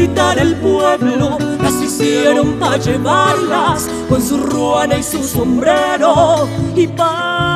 visitar el pueblo, las hicieron para llevarlas con su ruana y su sombrero. Y para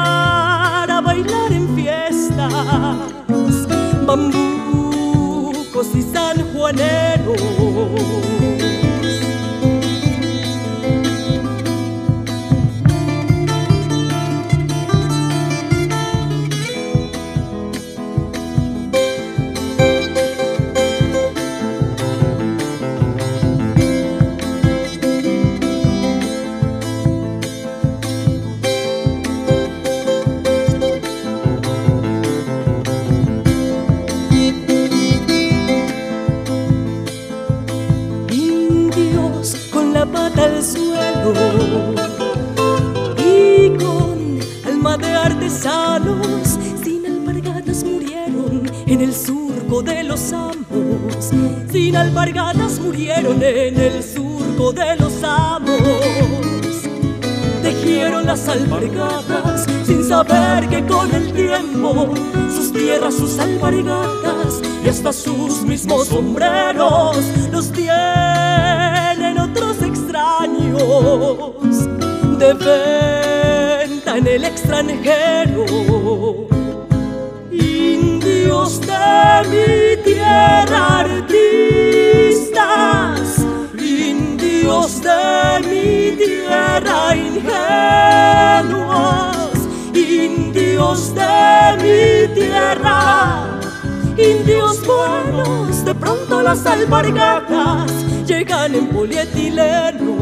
las llegan en polietileno.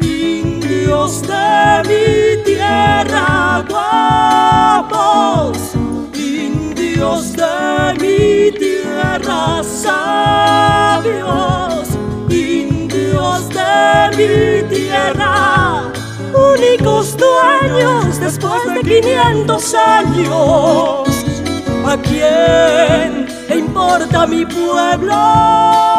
Indios de mi tierra, guapos, indios de mi tierra, sabios, indios de mi tierra, únicos dueños después de 500 años. ¿A quién? importa mi pueblo?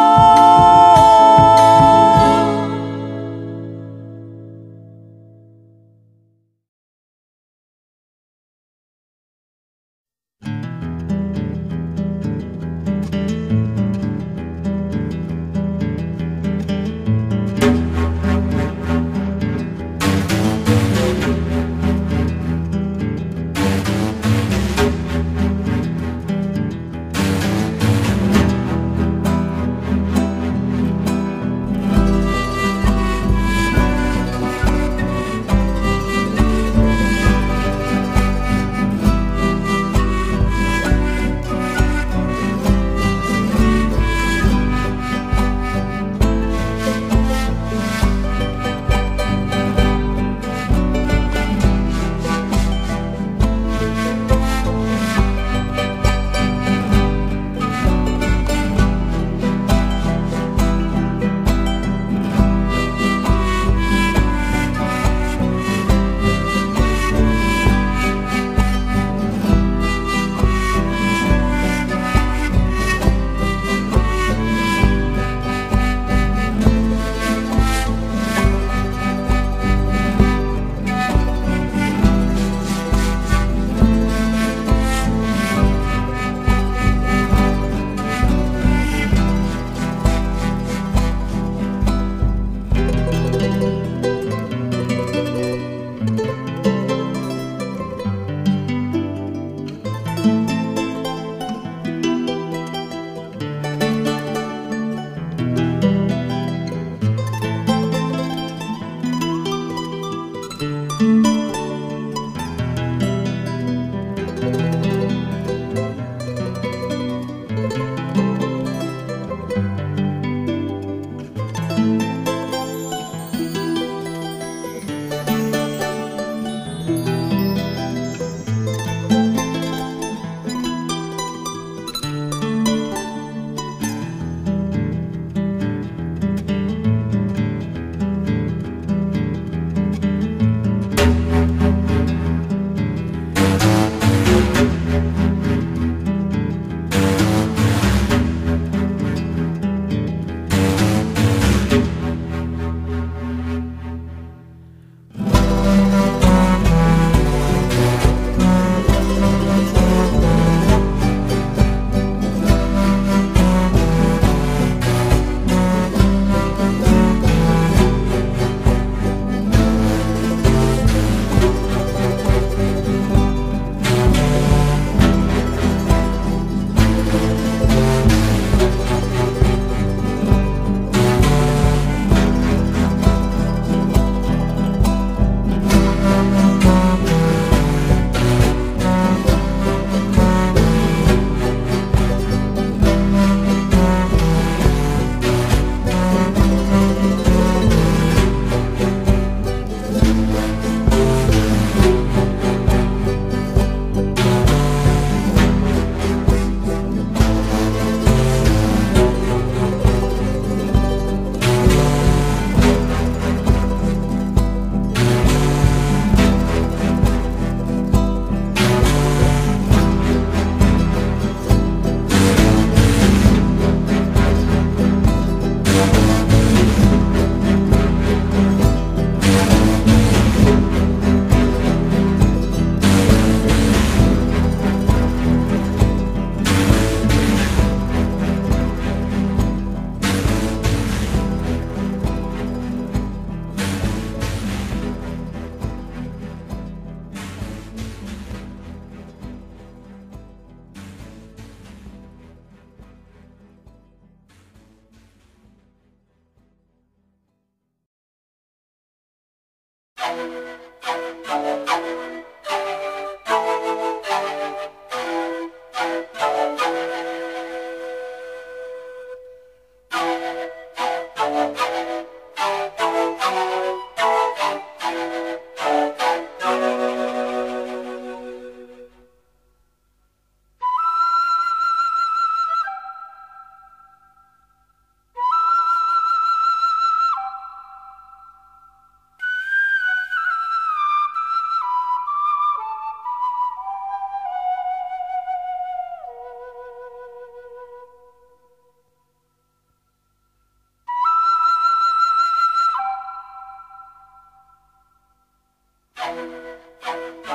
Thank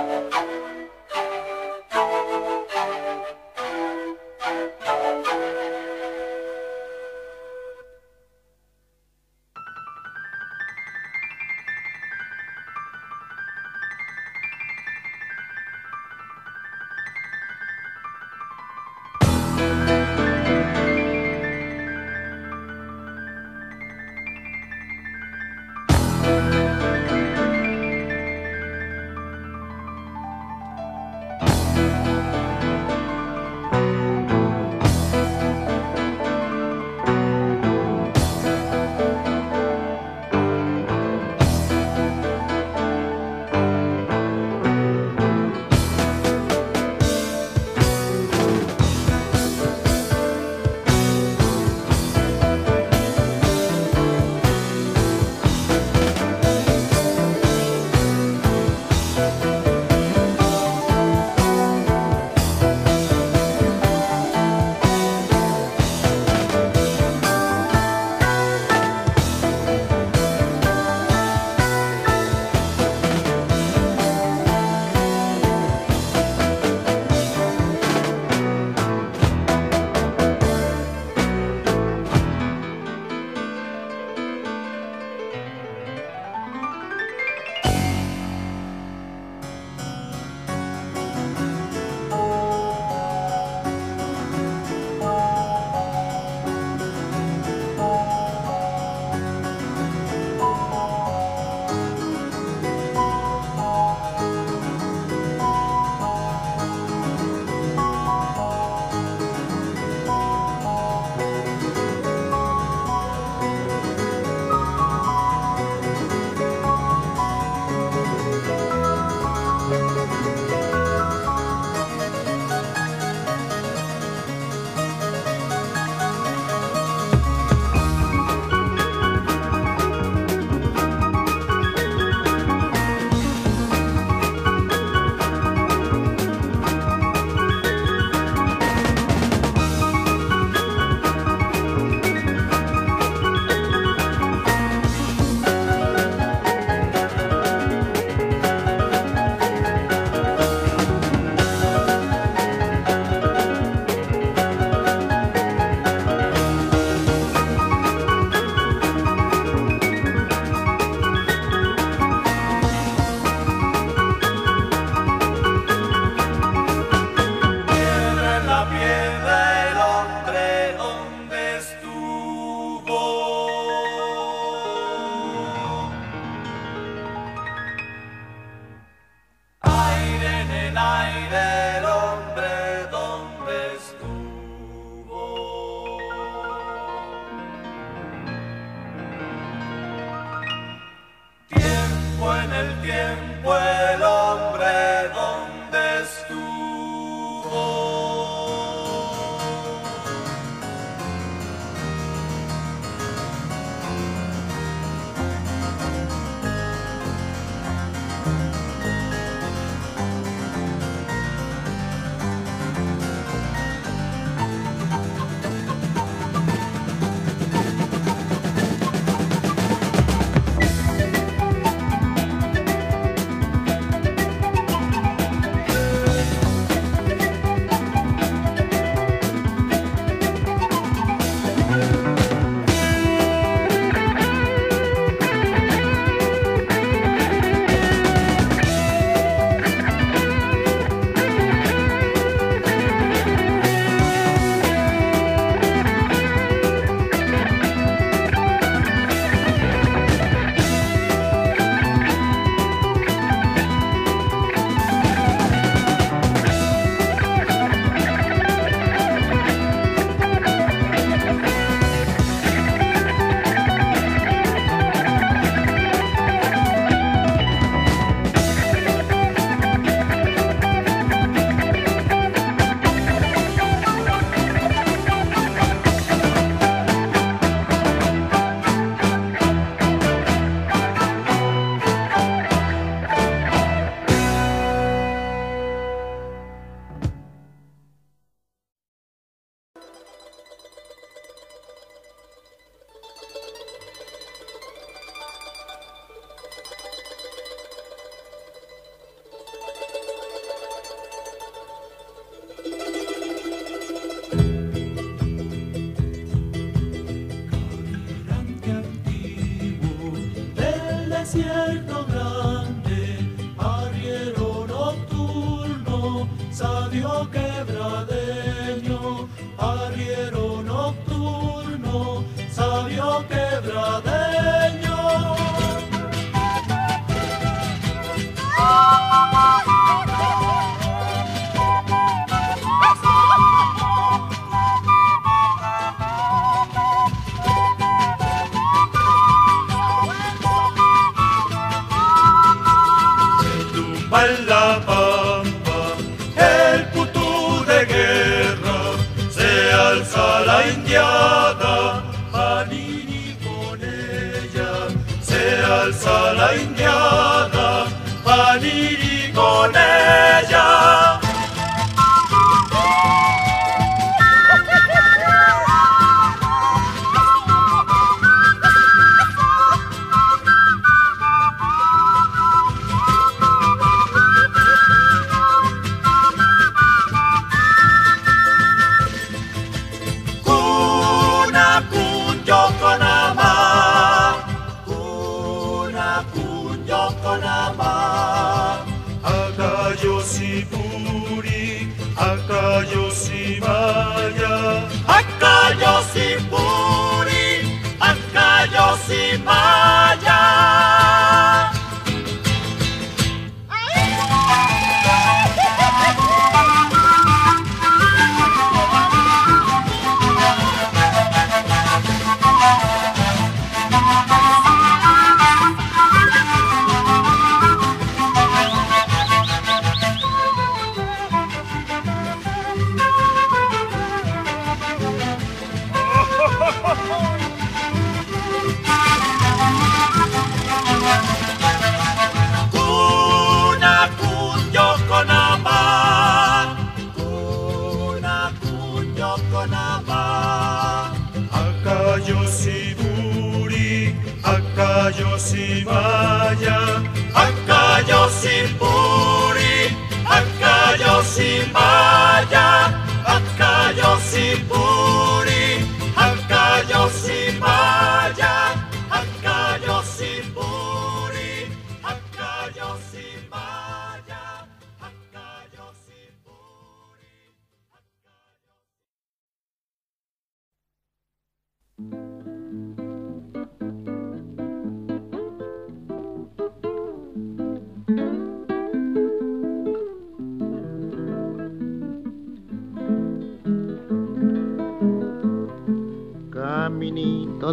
you.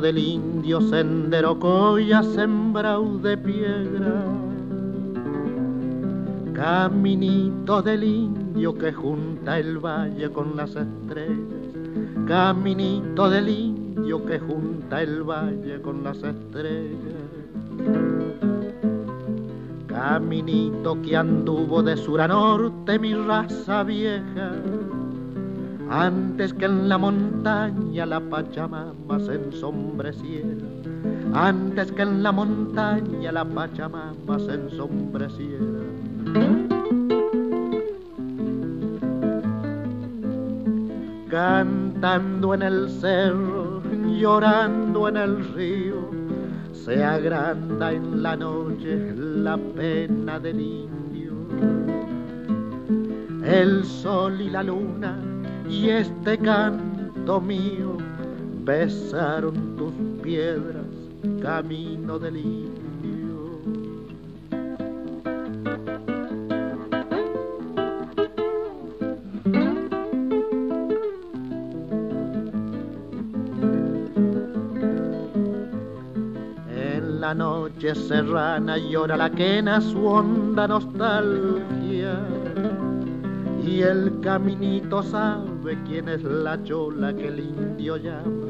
Del indio, sendero coya sembrado de piedra. Caminito del indio que junta el valle con las estrellas. Caminito del indio que junta el valle con las estrellas. Caminito que anduvo de sur a norte mi raza vieja antes que en la montaña la Pachamama se ensombreciera, antes que en la montaña la Pachamama se ensombreciera. Cantando en el cerro, llorando en el río, se agranda en la noche la pena del indio. El sol y la luna y este canto mío besaron tus piedras, camino del indio. En la noche serrana llora la quena su honda nostalgia y el caminito sabe quién es la chola que el indio llama.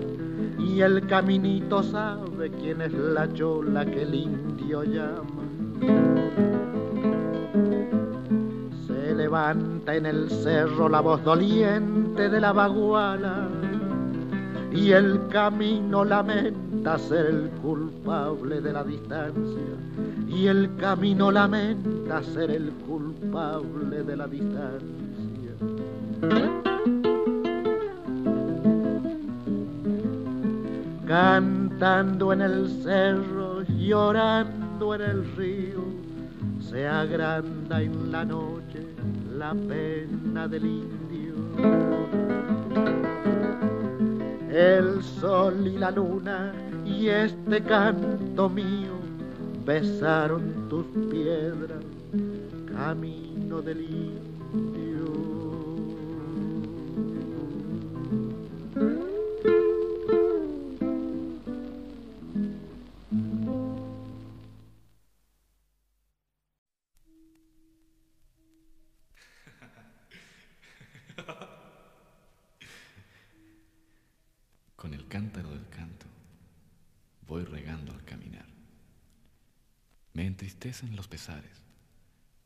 Y el caminito sabe quién es la chola que el indio llama. Se levanta en el cerro la voz doliente de la baguala y el camino lamenta ser el culpable de la distancia y el camino lamenta ser el culpable de la distancia. Cantando en el cerro, llorando en el río, se agranda en la noche la pena del indio. El sol y la luna y este canto mío besaron tus piedras, camino del indio. Voy regando al caminar. Me entristecen los pesares,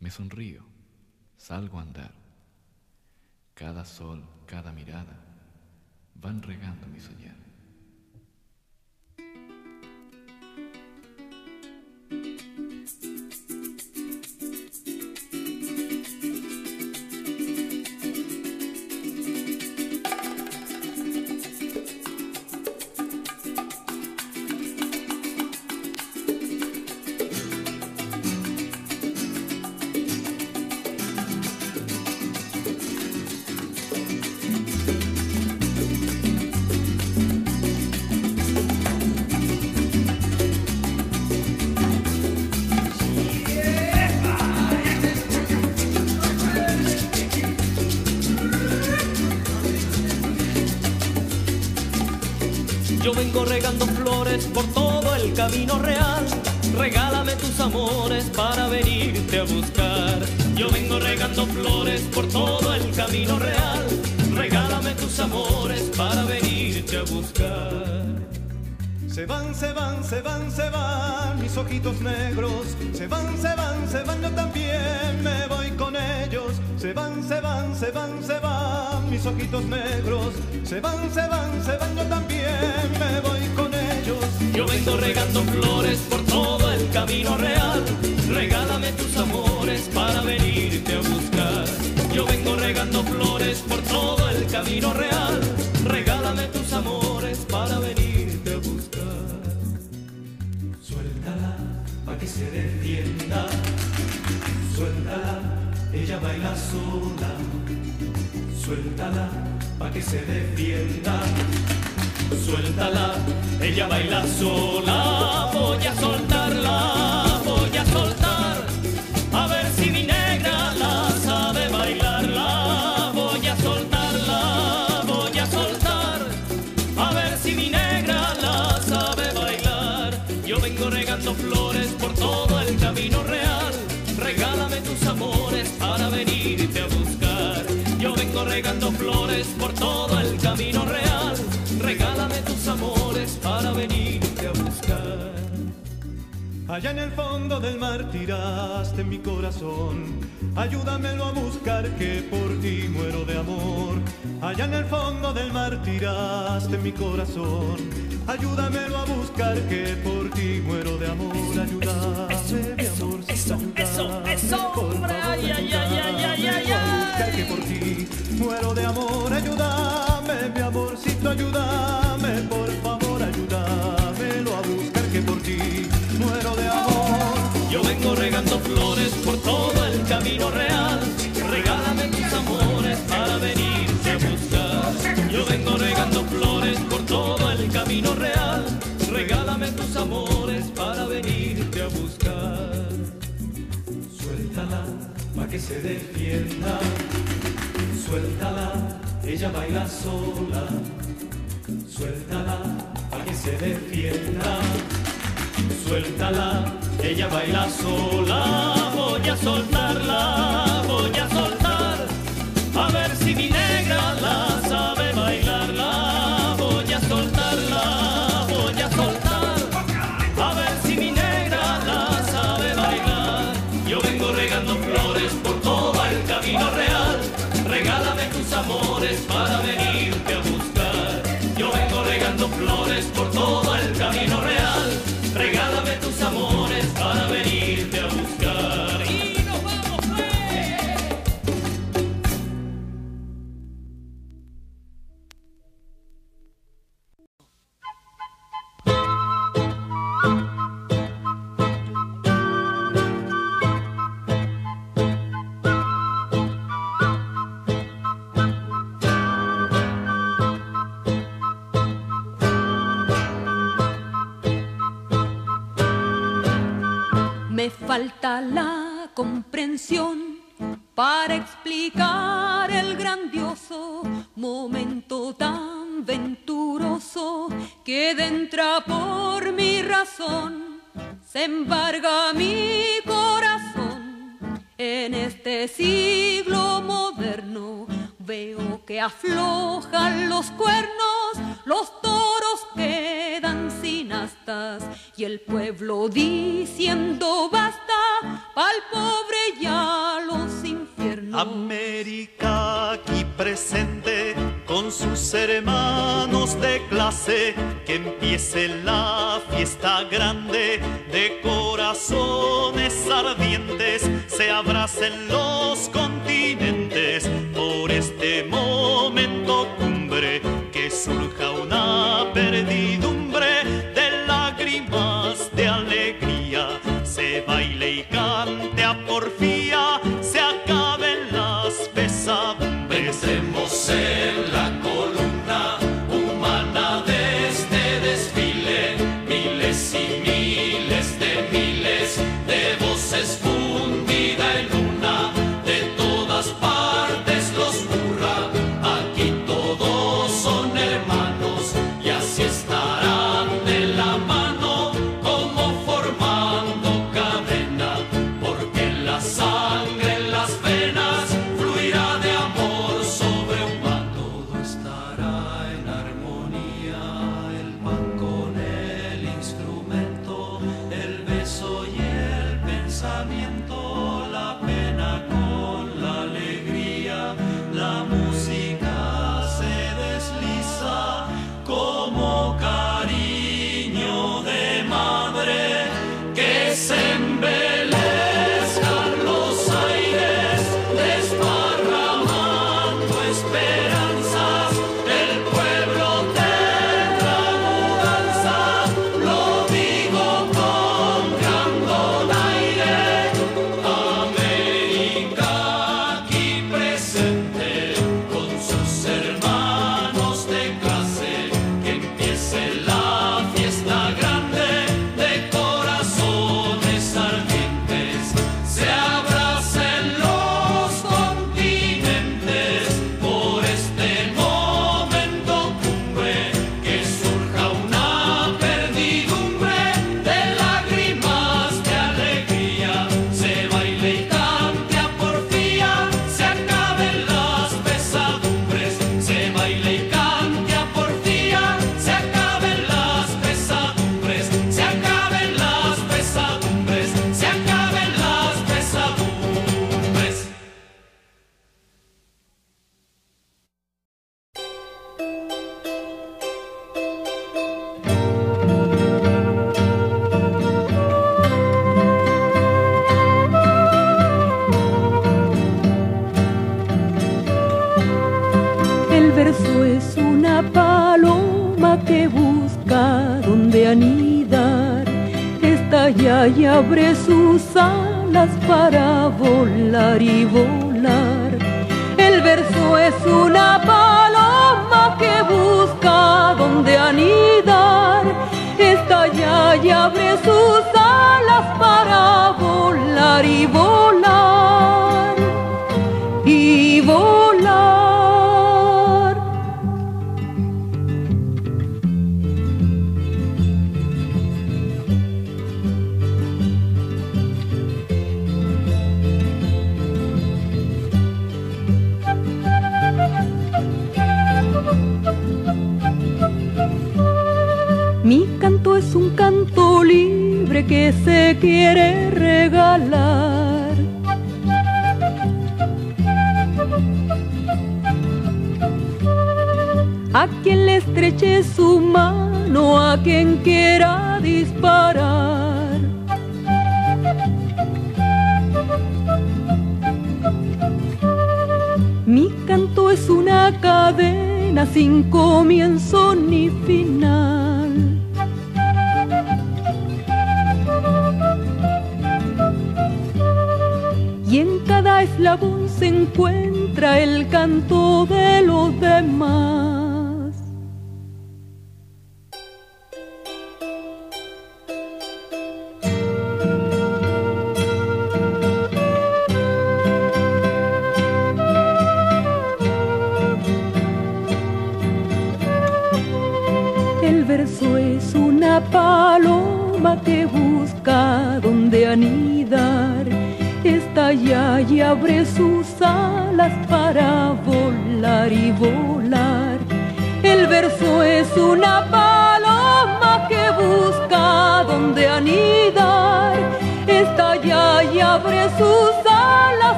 me sonrío, salgo a andar. Cada sol, cada mirada van regando mi soñar. Por todo el camino real. Regálame tus amores para venirte a buscar. Yo vengo regando flores por todo el camino real. Regálame tus amores para venirte a buscar. Se van, se van, se van, se van mis ojitos negros. Se van, se van, se van, yo también me voy con ellos. Se van, se van, se van, se van mis ojitos negros. Se van, se van, se van, yo también me voy con ellos. Yo vengo regando flores por todo el camino real. Regálame tus amores para venirte a buscar. Yo vengo regando flores por todo el camino real. Regálame tus amores para venirte a buscar. Suéltala pa' que se defienda. Suéltala, ella baila sola. Suéltala pa' que se defienda. Suéltala, ella baila sola. Voy a soltarla, voy a soltar. Allá en el fondo del mar tiraste mi corazón. Ayúdamelo a buscar que por ti muero de amor. Allá en el fondo del mar tiraste mi corazón. Ayúdamelo a buscar que por ti muero de amor. Ayúdame, mi amor, eso, eso, eso, por ay, ay, ay, ay, ay. que por ti muero de amor. Ayúdame, mi amorcito, ayúdame, camino real. Regálame tus amores para venirte a buscar. Yo vengo regando flores por todo el camino real. Regálame tus amores para venirte a buscar. Suéltala pa' que se defienda. Suéltala, ella baila sola. Suéltala pa' que se defienda. Suéltala, ella baila sola. Voy a soltarla, voy a soltar. A ver si mi negra la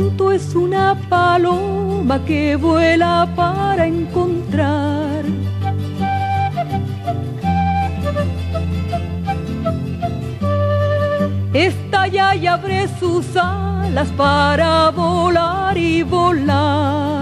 canto es una paloma que vuela para encontrar. Estalla y abre sus alas para volar y volar.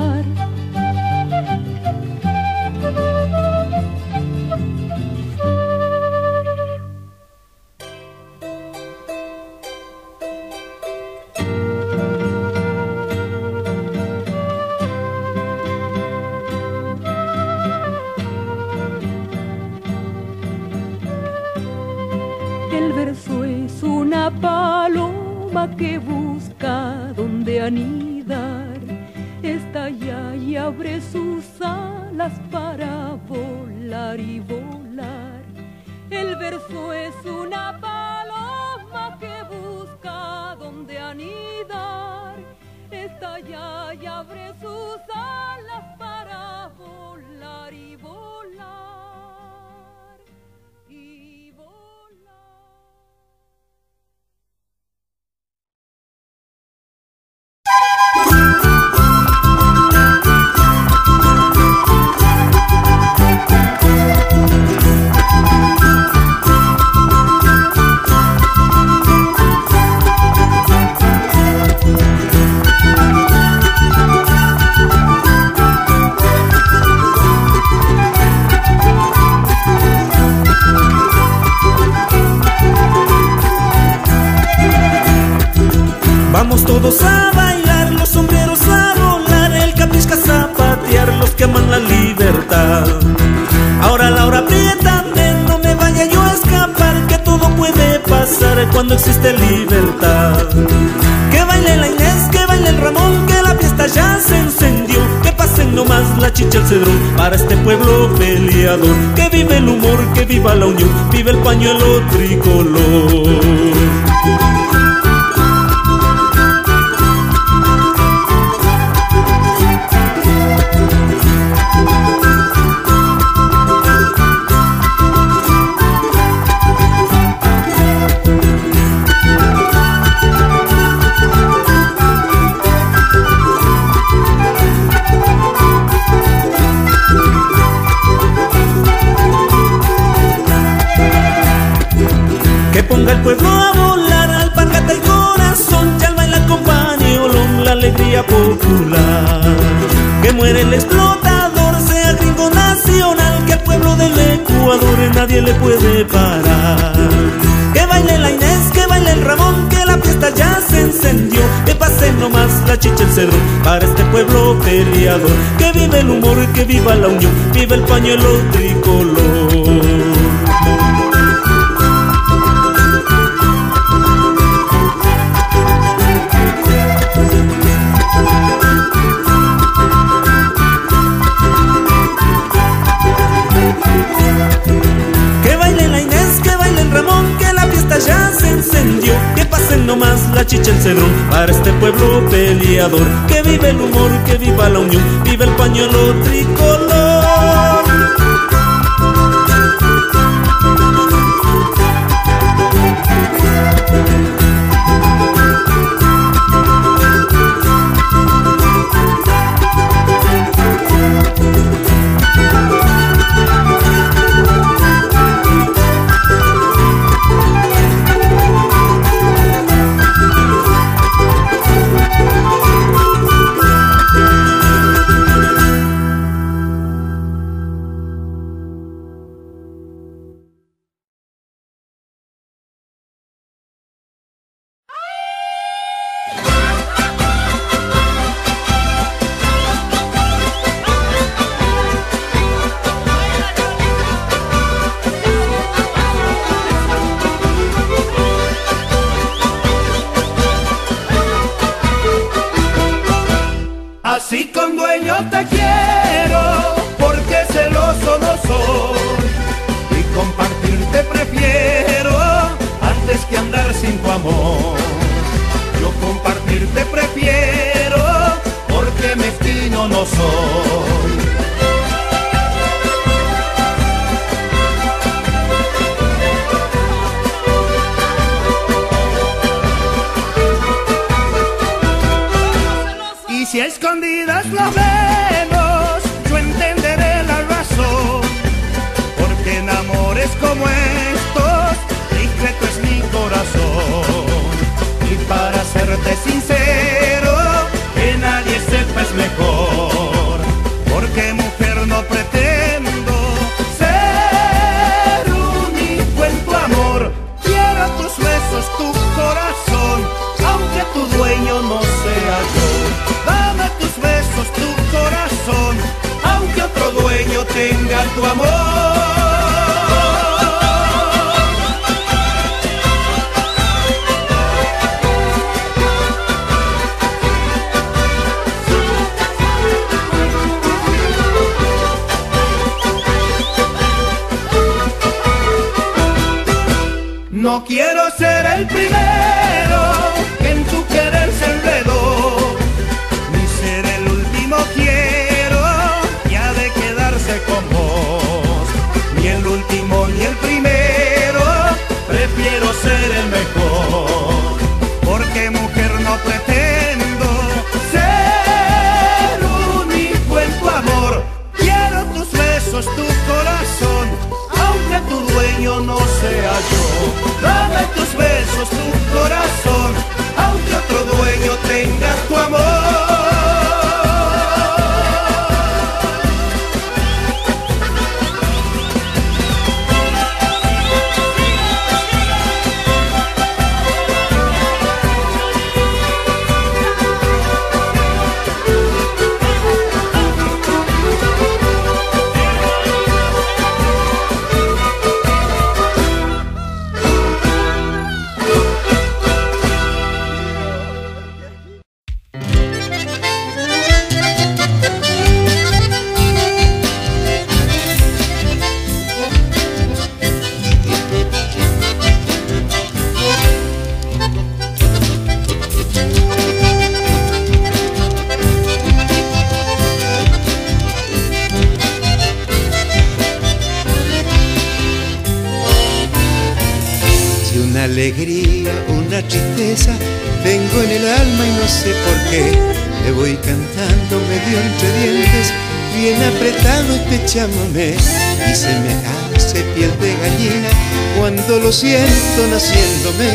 Siento naciéndome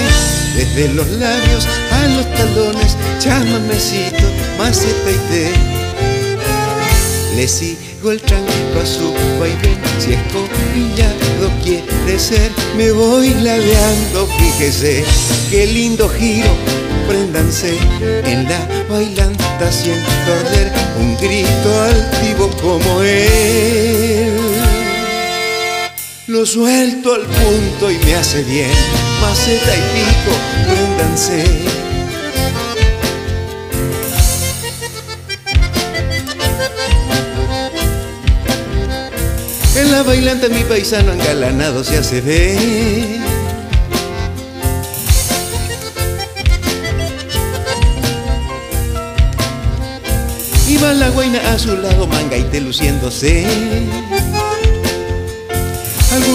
desde los labios a los talones, chamamecito, maceta y té. Le sigo el tranquilo a su vaivén, si escobillado quiere ser, me voy ladeando, fíjese, qué lindo giro, préndanse en la bailanta, siento arder un grito altivo como él. Suelto al punto y me hace bien, maceta y pico, préndanse. En la bailanta mi paisano engalanado se hace ver. Y va la guaina a su lado, manga y te luciéndose.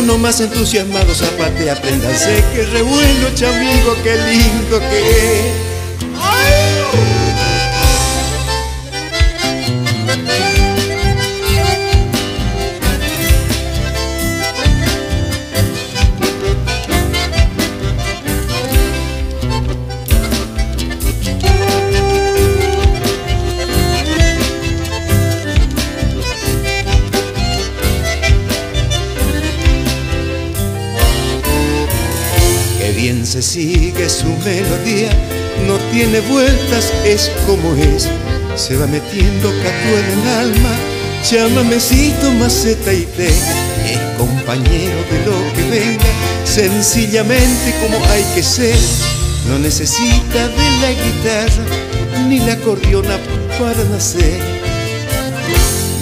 Algunos más entusiasmados aparte apréndanse que revuelo, chamigo, qué lindo que es. Es como es. Se va metiendo catuera en el alma, chamamecito, maceta y té. Es compañero de lo que venga, sencillamente como hay que ser. No necesita de la guitarra ni la acordeona para nacer.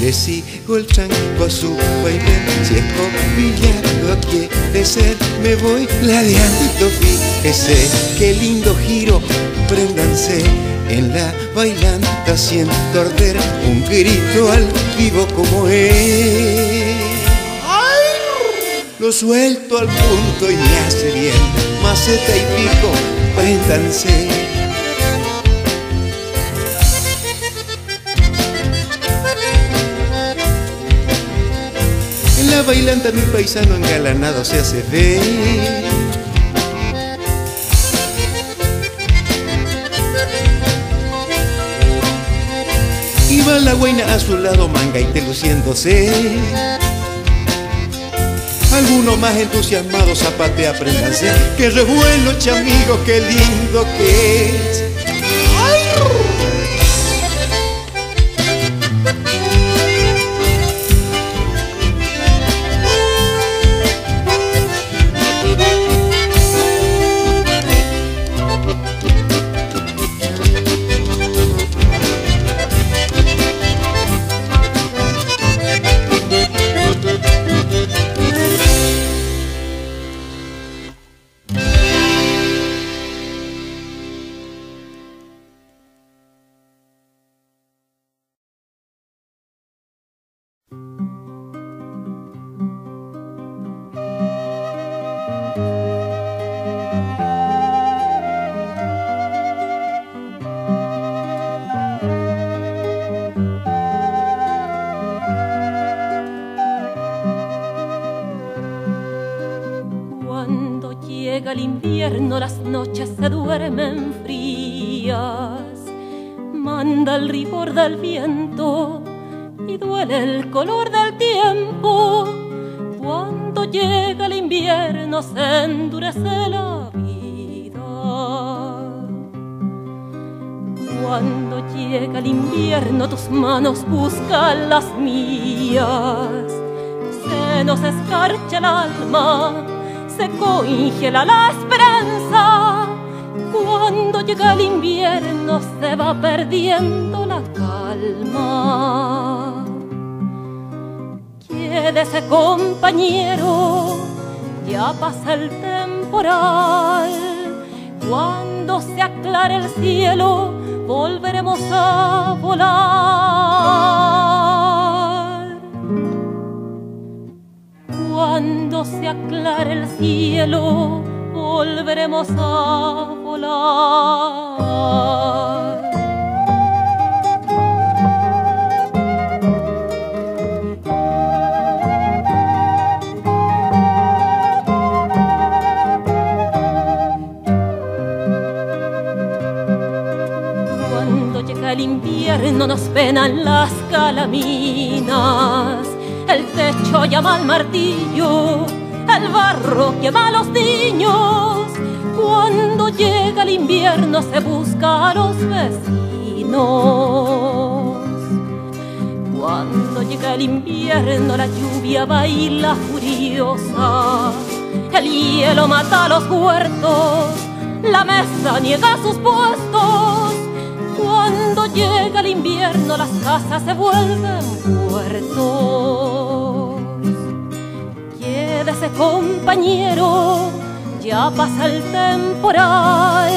le sigo el tranco a su baile. Si escopillado quiere ser, me voy ladeando. Fíjese qué lindo giro, préndanse en la bailanta siento arder un grito al vivo como es. Lo suelto al punto y me hace bien, maceta y pico, préndanse. En la bailanta mi paisano engalanado se hace ver. La guaina a su lado, manga y te luciéndose. Algunos más entusiasmados zapate aprendanse. Que revuelo, chamigo, qué lindo que es. Lluvia baila furiosa, el hielo mata los huertos, la mesa niega sus puestos. Cuando llega el invierno las casas se vuelven puertos. Quédese compañero, ya pasa el temporal.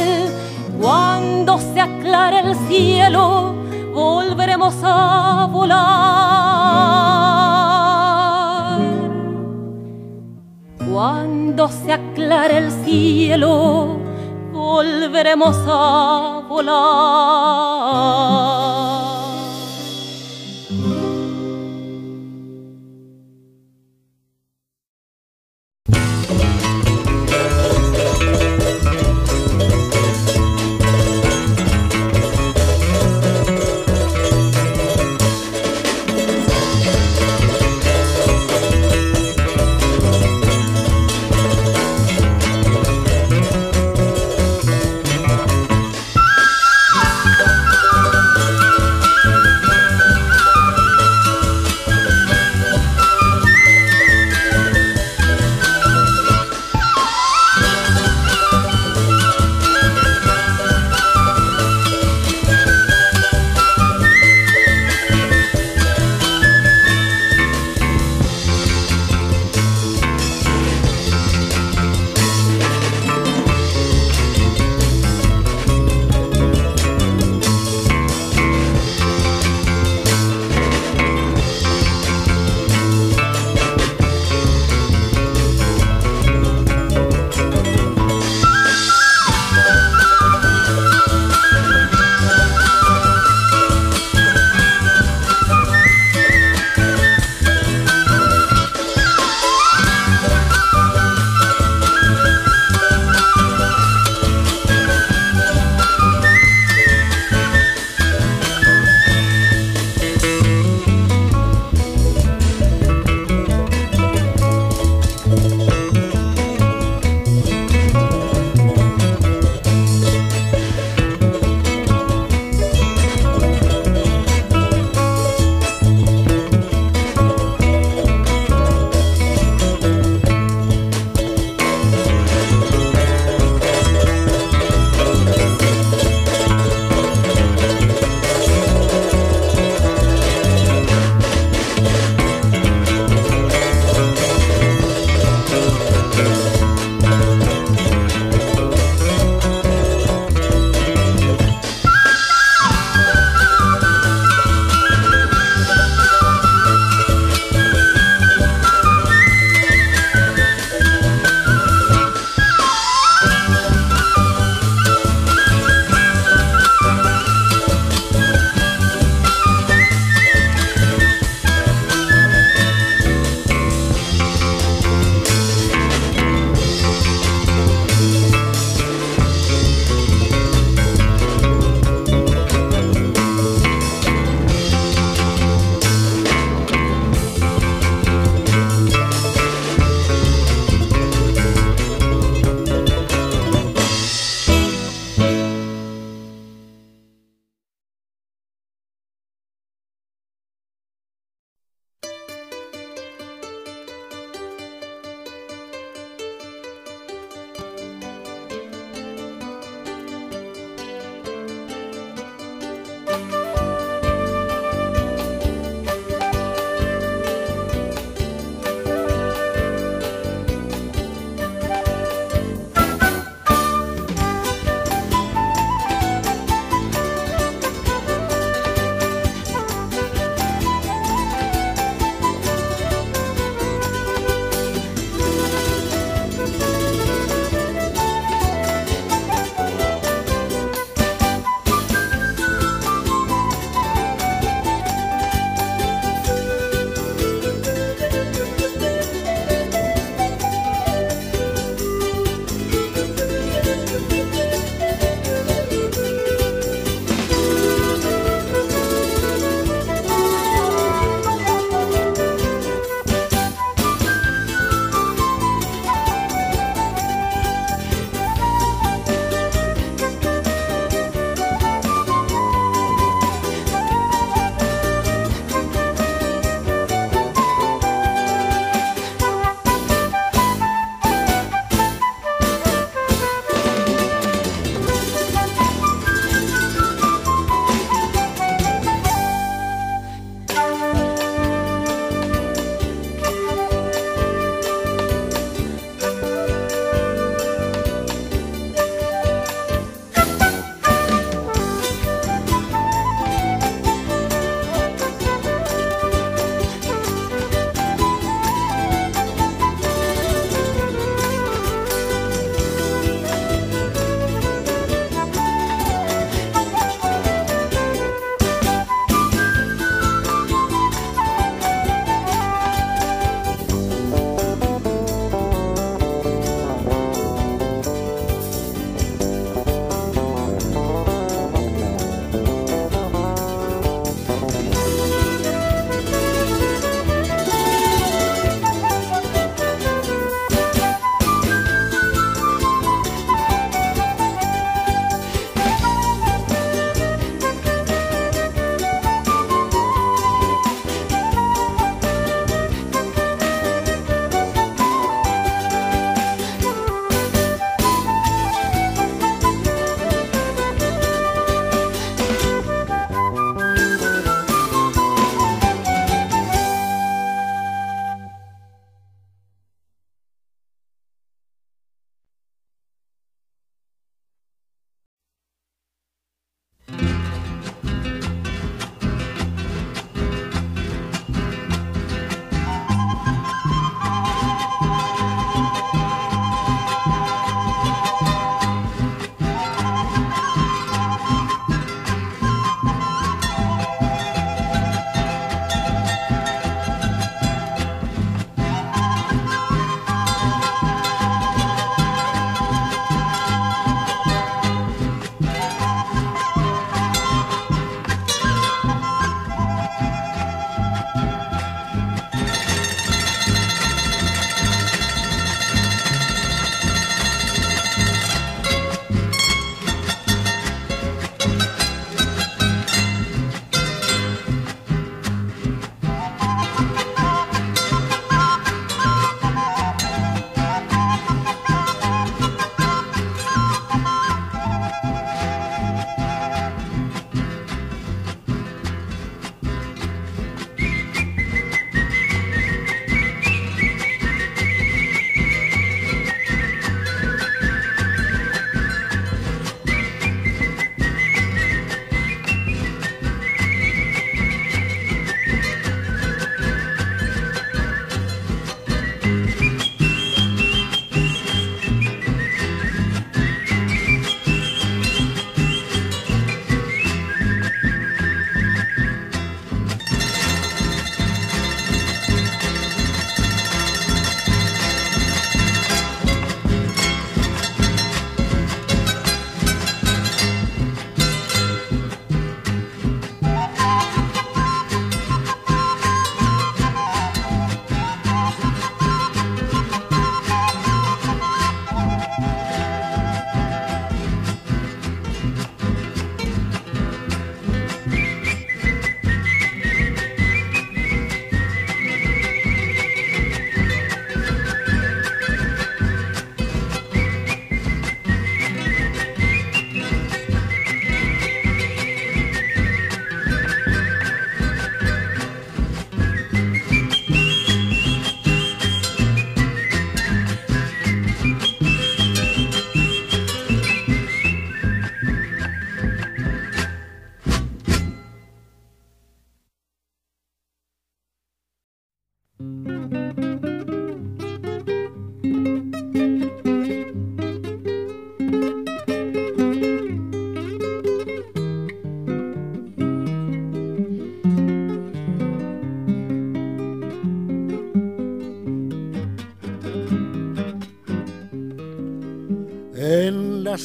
Cuando se aclare el cielo, volveremos a volar. Cuando se aclare el cielo, volveremos a volar.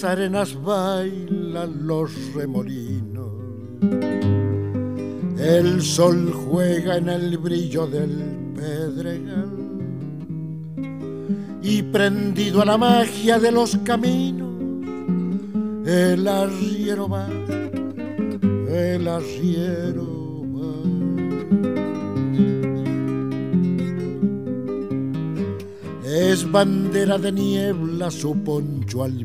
Las arenas bailan los remolinos. El sol juega en el brillo del pedregal. Y prendido a la magia de los caminos, el arriero va, el arriero. Es bandera de niebla su poncho al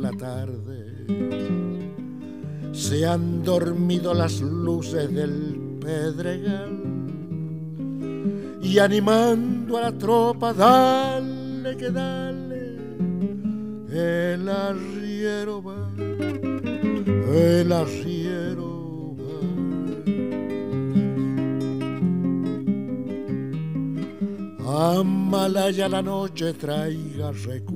La tarde. Se han dormido las luces del pedregal y animando a la tropa, dale que dale, el arriero va, el arriero. Amalaya la noche traiga recuerdo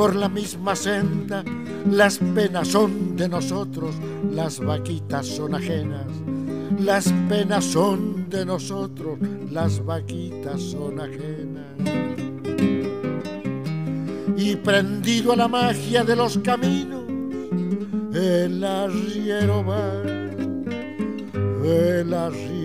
por la misma senda, las penas son de nosotros, las vaquitas son ajenas, las penas son de nosotros, las vaquitas son ajenas. Y prendido a la magia de los caminos, el arriero va, el arriero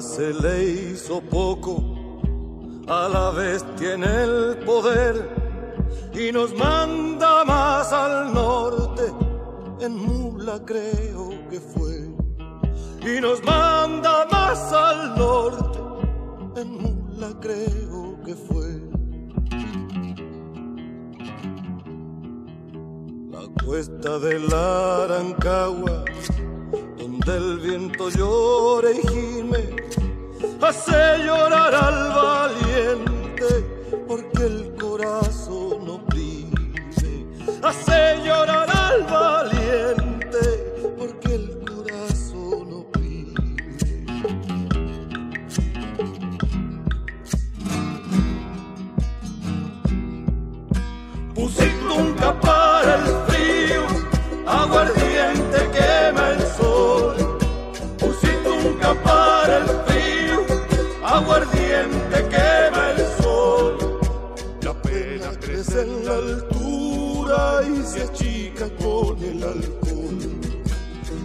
Se le hizo poco, a la vez tiene el poder y nos manda más al norte, en Mula creo que fue, y nos manda más al norte, en Mula creo que fue. La cuesta de la Arancagua el viento llora y gime, hace llorar al valiente, porque el corazón oprime, hace llorar al valiente,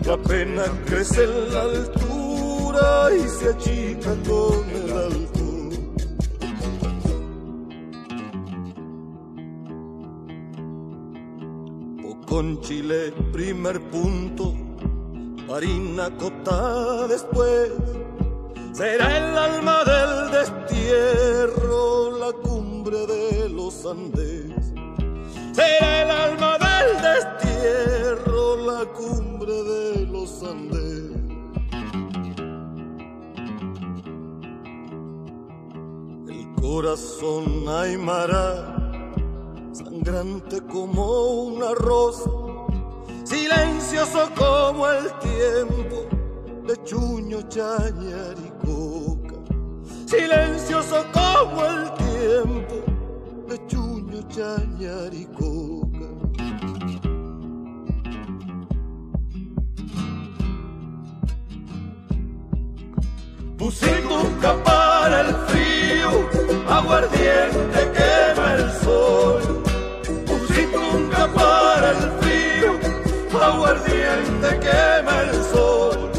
La pena crece en la altura y se achica con el alcohol. con Chile primer punto, harina cota después. Será el alma del destierro, la cumbre de los Andes. Será el alma del destierro, la cumbre de los Andes. El corazón aymara sangrante como un arroz, silencioso como el tiempo de chuño, chañar y coca, silencioso como el tiempo de chuño, chañar un para el frío, aguardiente quema el sol. Un para el frío, aguardiente quema el sol.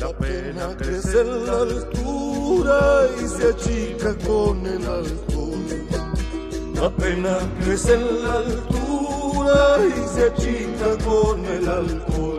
La pena crece en la altura y se achica con el alcohol. La pena crece en la altura y se achica con el alcohol.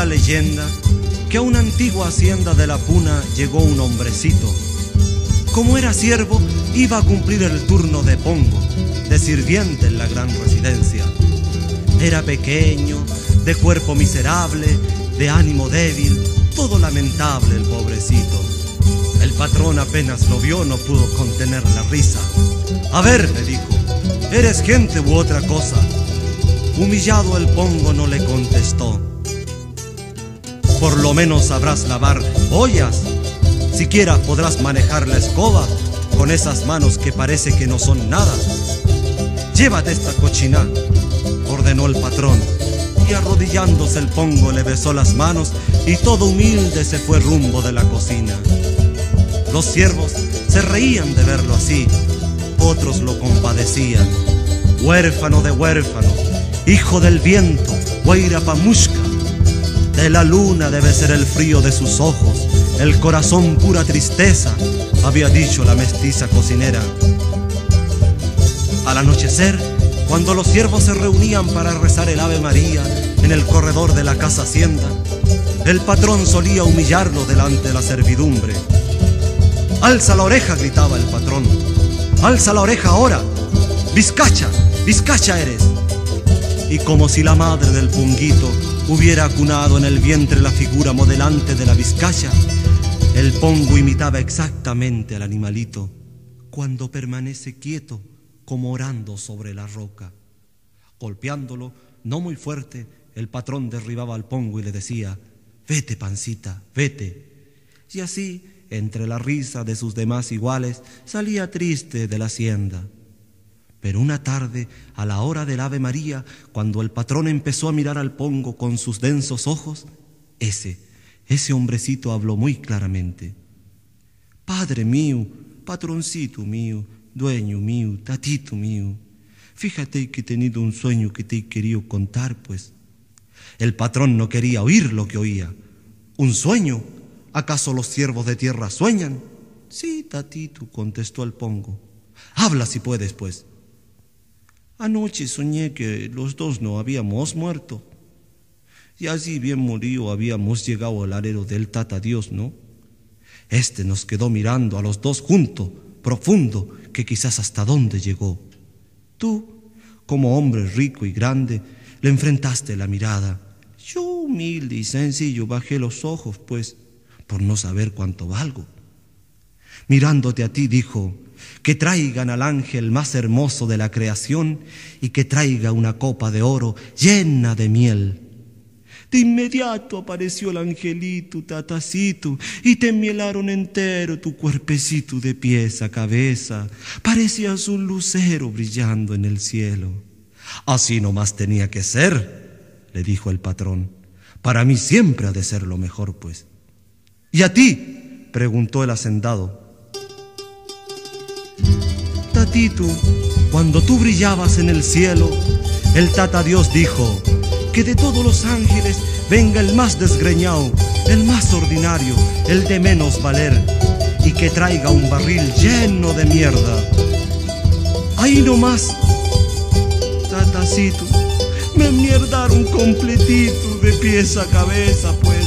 La leyenda que a una antigua hacienda de la Puna llegó un hombrecito. Como era siervo, iba a cumplir el turno de pongo, de sirviente en la gran residencia. Era pequeño, de cuerpo miserable, de ánimo débil, todo lamentable el pobrecito. El patrón apenas lo vio, no pudo contener la risa. A ver, le dijo, ¿eres gente u otra cosa? Humillado el pongo no le contestó. Por lo menos sabrás lavar ollas. Siquiera podrás manejar la escoba con esas manos que parece que no son nada. Llévate esta cochina, ordenó el patrón. Y arrodillándose el pongo le besó las manos y todo humilde se fue rumbo de la cocina. Los siervos se reían de verlo así, otros lo compadecían. Huérfano de huérfano, hijo del viento, Pamushka. De la luna debe ser el frío de sus ojos, el corazón pura tristeza, había dicho la mestiza cocinera. Al anochecer, cuando los siervos se reunían para rezar el Ave María en el corredor de la casa hacienda, el patrón solía humillarlo delante de la servidumbre. Alza la oreja, gritaba el patrón. Alza la oreja ahora. Vizcacha, vizcacha eres. Y como si la madre del punguito hubiera acunado en el vientre la figura modelante de la vizcacha, el pongo imitaba exactamente al animalito cuando permanece quieto como orando sobre la roca. Golpeándolo, no muy fuerte, el patrón derribaba al pongo y le decía, vete pancita, vete. Y así, entre la risa de sus demás iguales, salía triste de la hacienda. Pero una tarde, a la hora del Ave María, cuando el patrón empezó a mirar al pongo con sus densos ojos, ese, ese hombrecito habló muy claramente. Padre mío, patroncito mío, dueño mío, tatito mío, fíjate que he tenido un sueño que te he querido contar, pues. El patrón no quería oír lo que oía. ¿Un sueño? ¿Acaso los siervos de tierra sueñan? Sí, tatito, contestó el pongo. Habla si puedes, pues. Anoche soñé que los dos no habíamos muerto. Y así bien morido habíamos llegado al alero del Tata Dios, ¿no? Este nos quedó mirando a los dos junto, profundo, que quizás hasta dónde llegó. Tú, como hombre rico y grande, le enfrentaste la mirada. Yo, humilde y sencillo, bajé los ojos, pues, por no saber cuánto valgo. Mirándote a ti, dijo, que traigan al ángel más hermoso de la creación y que traiga una copa de oro llena de miel. De inmediato apareció el angelito, tatacito, y te mielaron entero tu cuerpecito de pies a cabeza. Parecías un lucero brillando en el cielo. Así nomás tenía que ser, le dijo el patrón. Para mí siempre ha de ser lo mejor, pues. ¿Y a ti? preguntó el hacendado. Tatito, cuando tú brillabas en el cielo, el tata Dios dijo, que de todos los ángeles venga el más desgreñado, el más ordinario, el de menos valer, y que traiga un barril lleno de mierda. Ahí nomás, tatacito, me mierdaron completito de pies a cabeza, pues.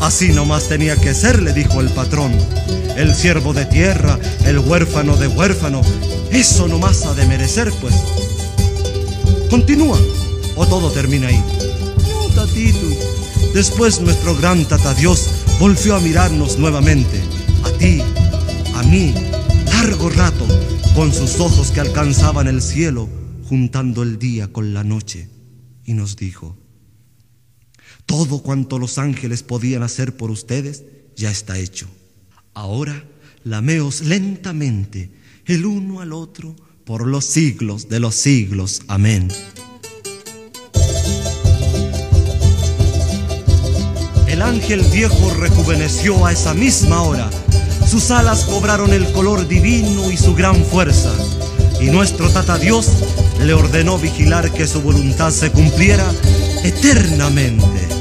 Así nomás tenía que ser, le dijo el patrón. El siervo de tierra, el huérfano de huérfano, eso nomás ha de merecer, pues. Continúa o todo termina ahí. No, tatito. Después nuestro gran tata Dios volvió a mirarnos nuevamente, a ti, a mí, largo rato, con sus ojos que alcanzaban el cielo, juntando el día con la noche, y nos dijo, todo cuanto los ángeles podían hacer por ustedes ya está hecho. Ahora lameos lentamente el uno al otro por los siglos de los siglos. Amén. El ángel viejo rejuveneció a esa misma hora. Sus alas cobraron el color divino y su gran fuerza. Y nuestro Tata Dios le ordenó vigilar que su voluntad se cumpliera eternamente.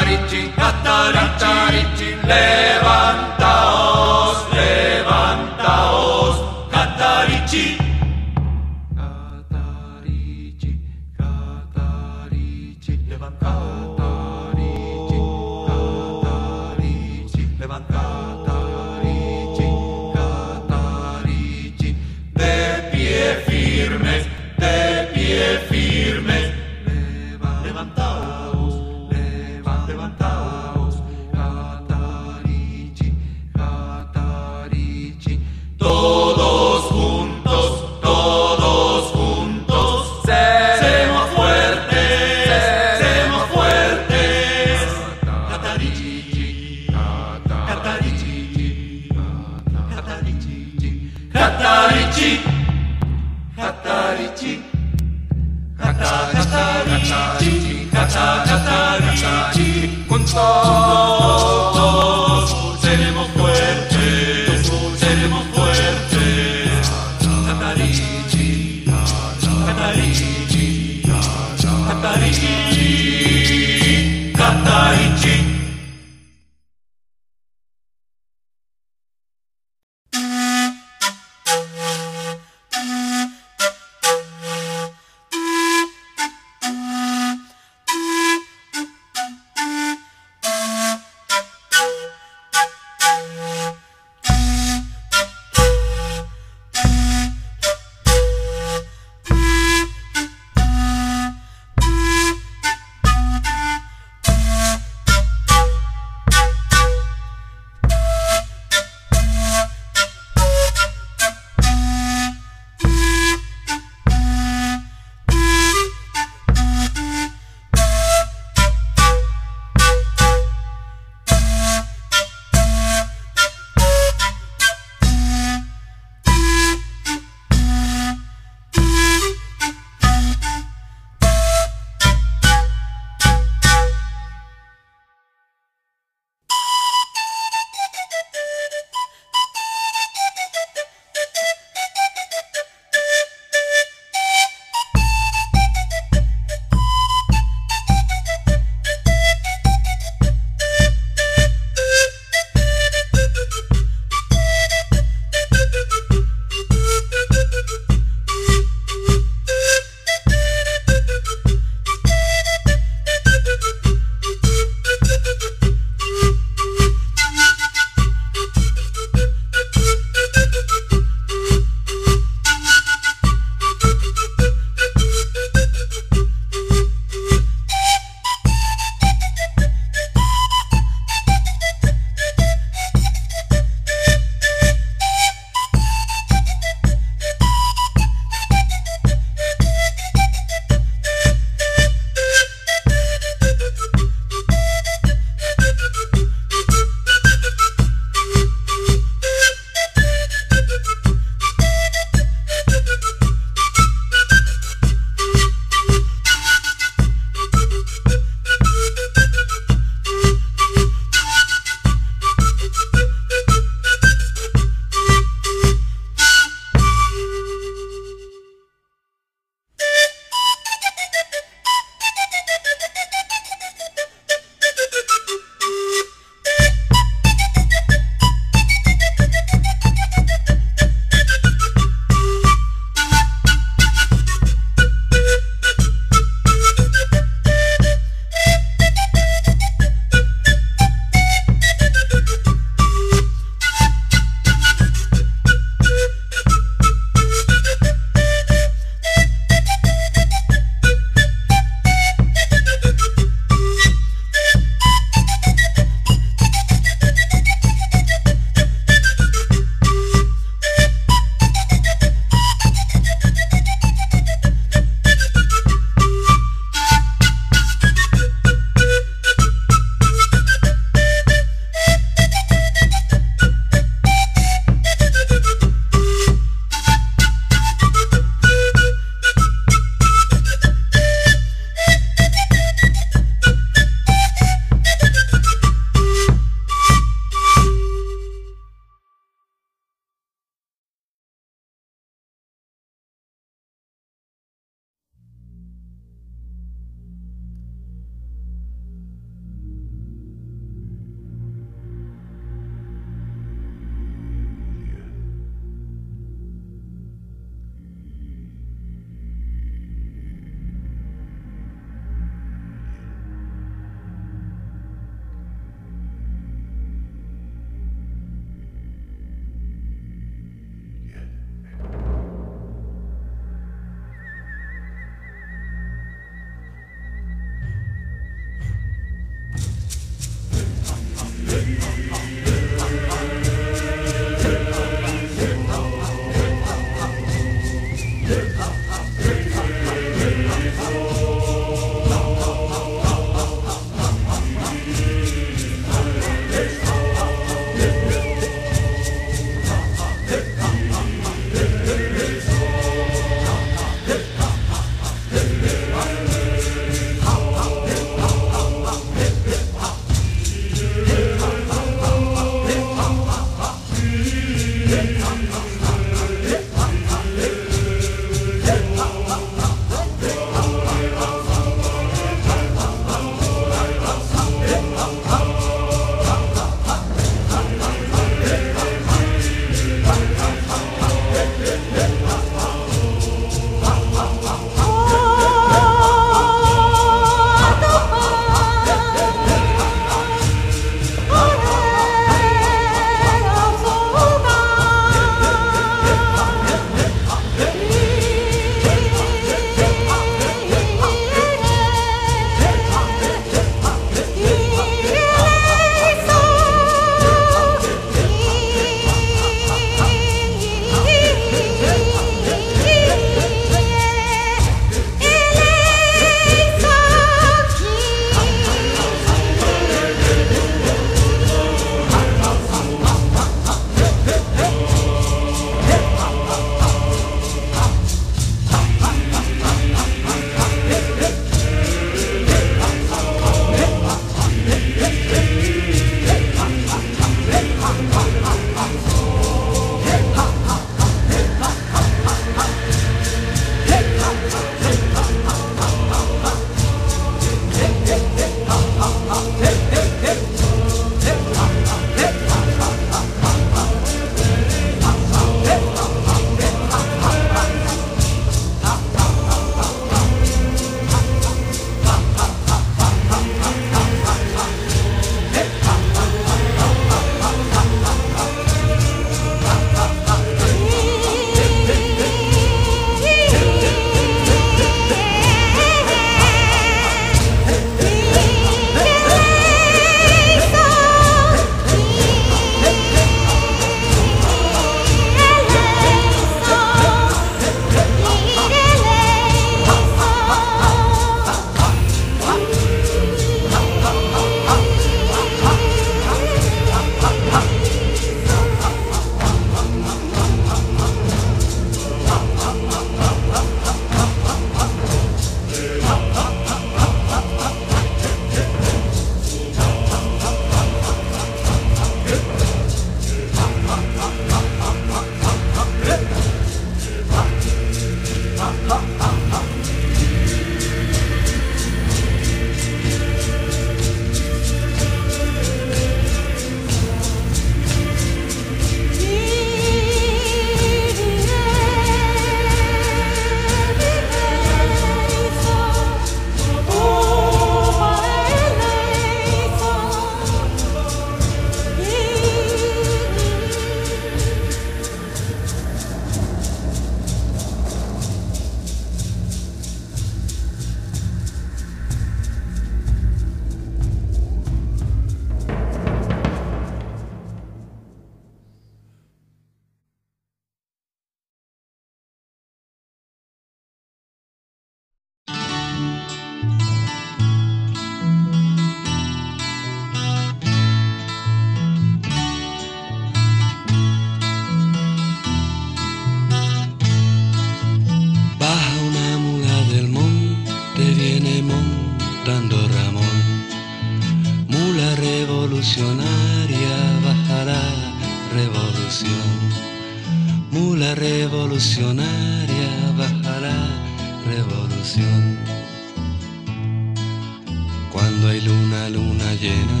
Cuando hay luna, luna llena,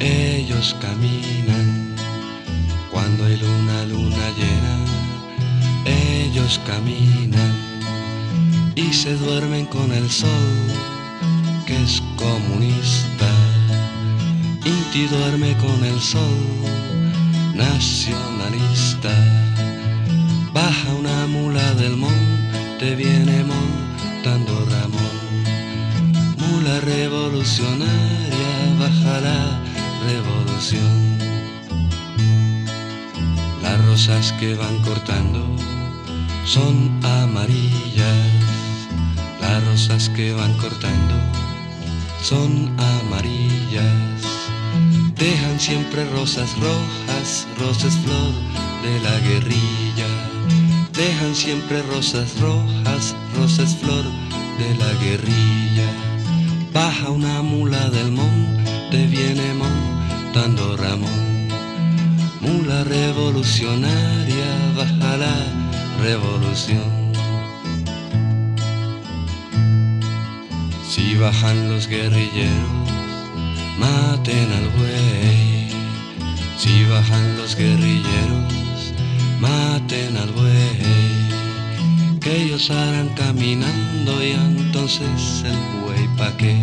ellos caminan. Cuando hay luna, luna llena, ellos caminan y se duermen con el sol que es comunista. Inti duerme con el sol nacionalista. Baja una mula del monte, viene montando Ramón. Mula revolucionaria, baja la revolución. Las rosas que van cortando son amarillas. Las rosas que van cortando son amarillas. Dejan siempre rosas rojas, rosas flor de la guerrilla. Dejan siempre rosas rojas, rosas flor de la guerrilla. Baja una mula del monte, viene montando Ramón. Mula revolucionaria, baja la revolución. Si bajan los guerrilleros, maten al buey. Si bajan los guerrilleros, maten al buey. Que ellos harán caminando y entonces el buey pa' qué.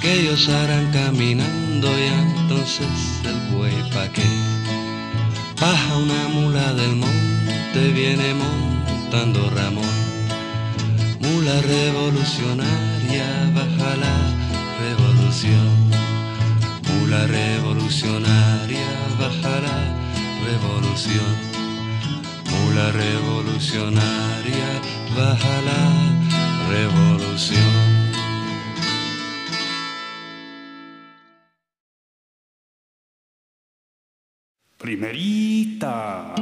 Que ellos harán caminando y entonces el buey pa' qué. Baja una mula del monte, viene montando Ramón. Mula revolucionaria, baja la revolución. Mula revolucionaria, baja la revolución. Mula revolucionaria, baja la revolución. Primerita.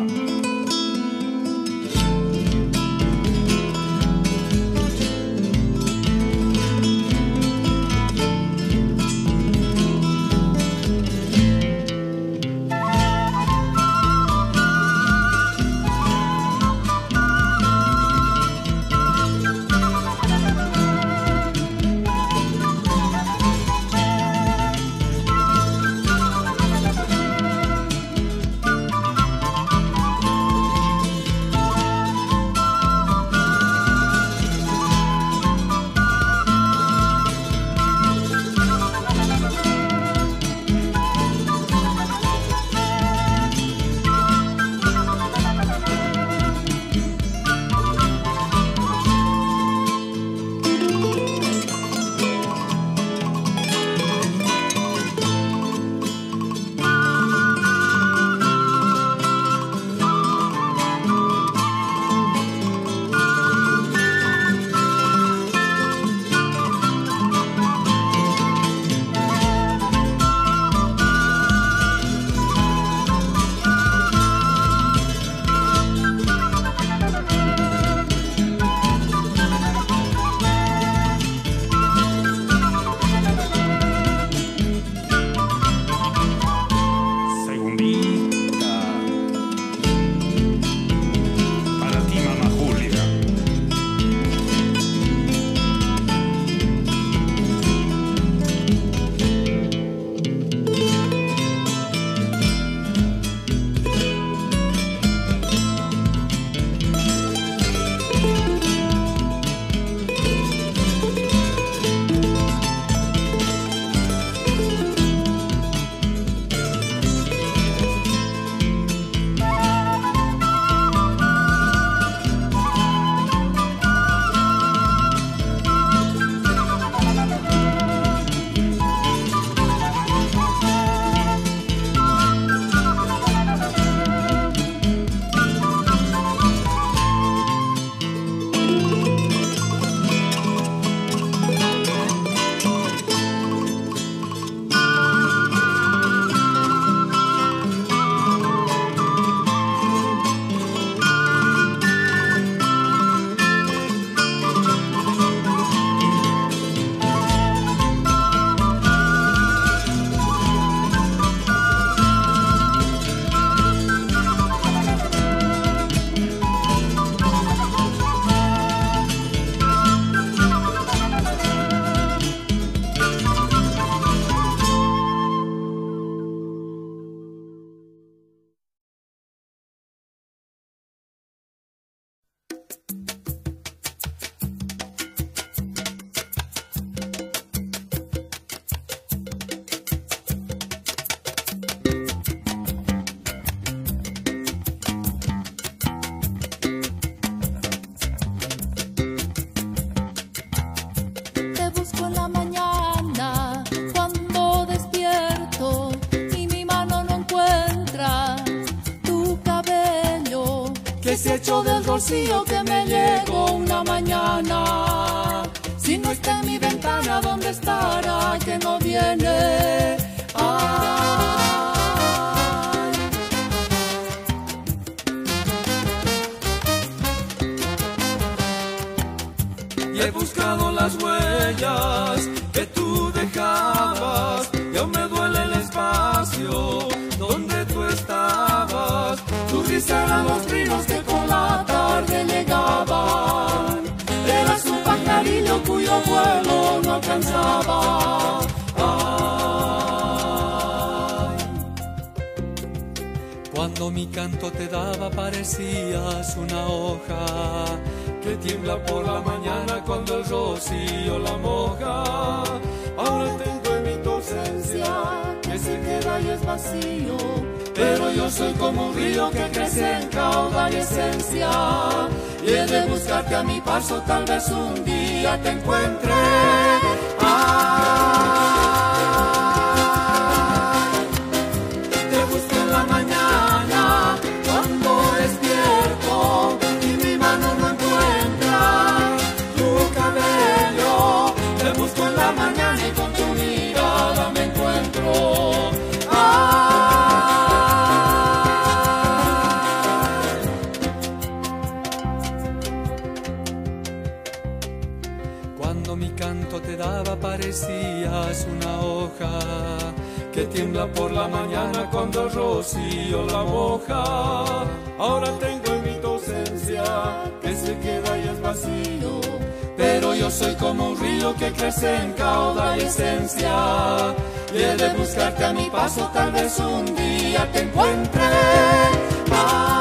Rocío que me llegó mi canto te daba parecías una hoja que tiembla por la mañana cuando el rocío la moja. Ahora tengo en mi tu que se queda y es vacío. Pero yo soy como un río que crece en caudal y esencia. Y he de buscarte a mi paso, tal vez un día te encuentre. Por la mañana cuando el rocío la moja. Ahora tengo en mi tu ausencia que se queda y es vacío. Pero yo soy como un río que crece en caudal y esencia. Y he buscarte a mi paso, tal vez un día te encuentre. Ay,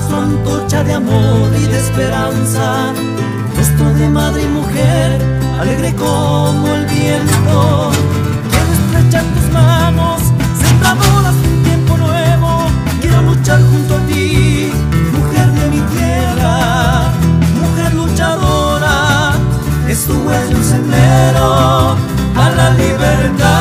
nuestra antorcha de amor y de esperanza, rostro de madre y mujer, alegre como el viento. Quiero estrechar tus manos, sembrar bolas de un tiempo nuevo, quiero luchar junto a ti, mujer de mi tierra, mujer luchadora, es tu un sendero a la libertad.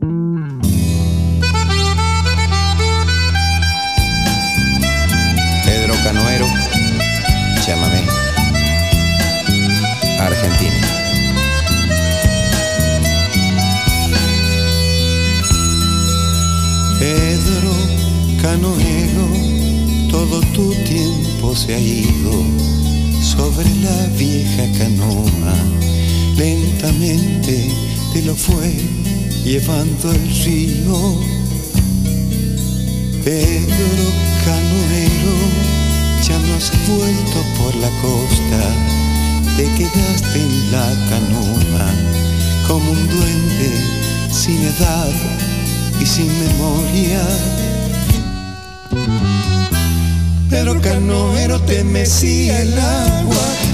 Pedro fue llevando el río. Pedro Canoero, ya no has vuelto por la costa, te quedaste en la canoa como un duende sin edad y sin memoria. Pero Canoero te mecía el agua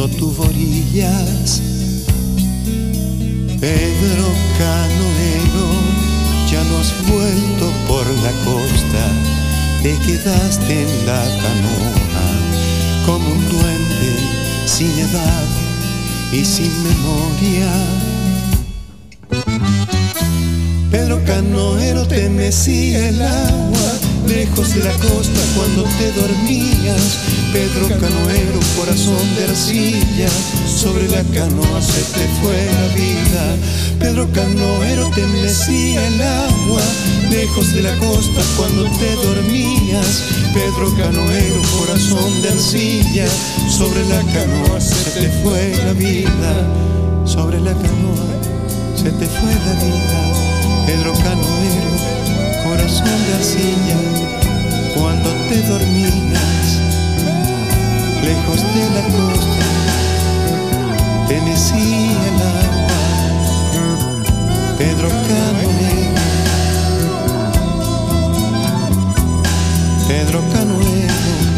No tuvo orillas. Pedro Canoero, ya no has vuelto por la costa, te quedaste en la canoa como un duende sin edad y sin memoria. Pedro Canoero te mecía el agua lejos de la costa cuando te dormías. Pedro Canoero, corazón de arcilla, sobre la canoa se te fue la vida. Pedro Canoero te mecía el agua lejos de la costa cuando te dormías. Pedro Canoero, corazón de arcilla, sobre la canoa se te fue la vida. Sobre la canoa se te fue la vida. Pedro Canoero, corazón de arcilla, cuando te dormías, lejos de la costa, te mecía el agua, Pedro Canoero, Pedro Canoero,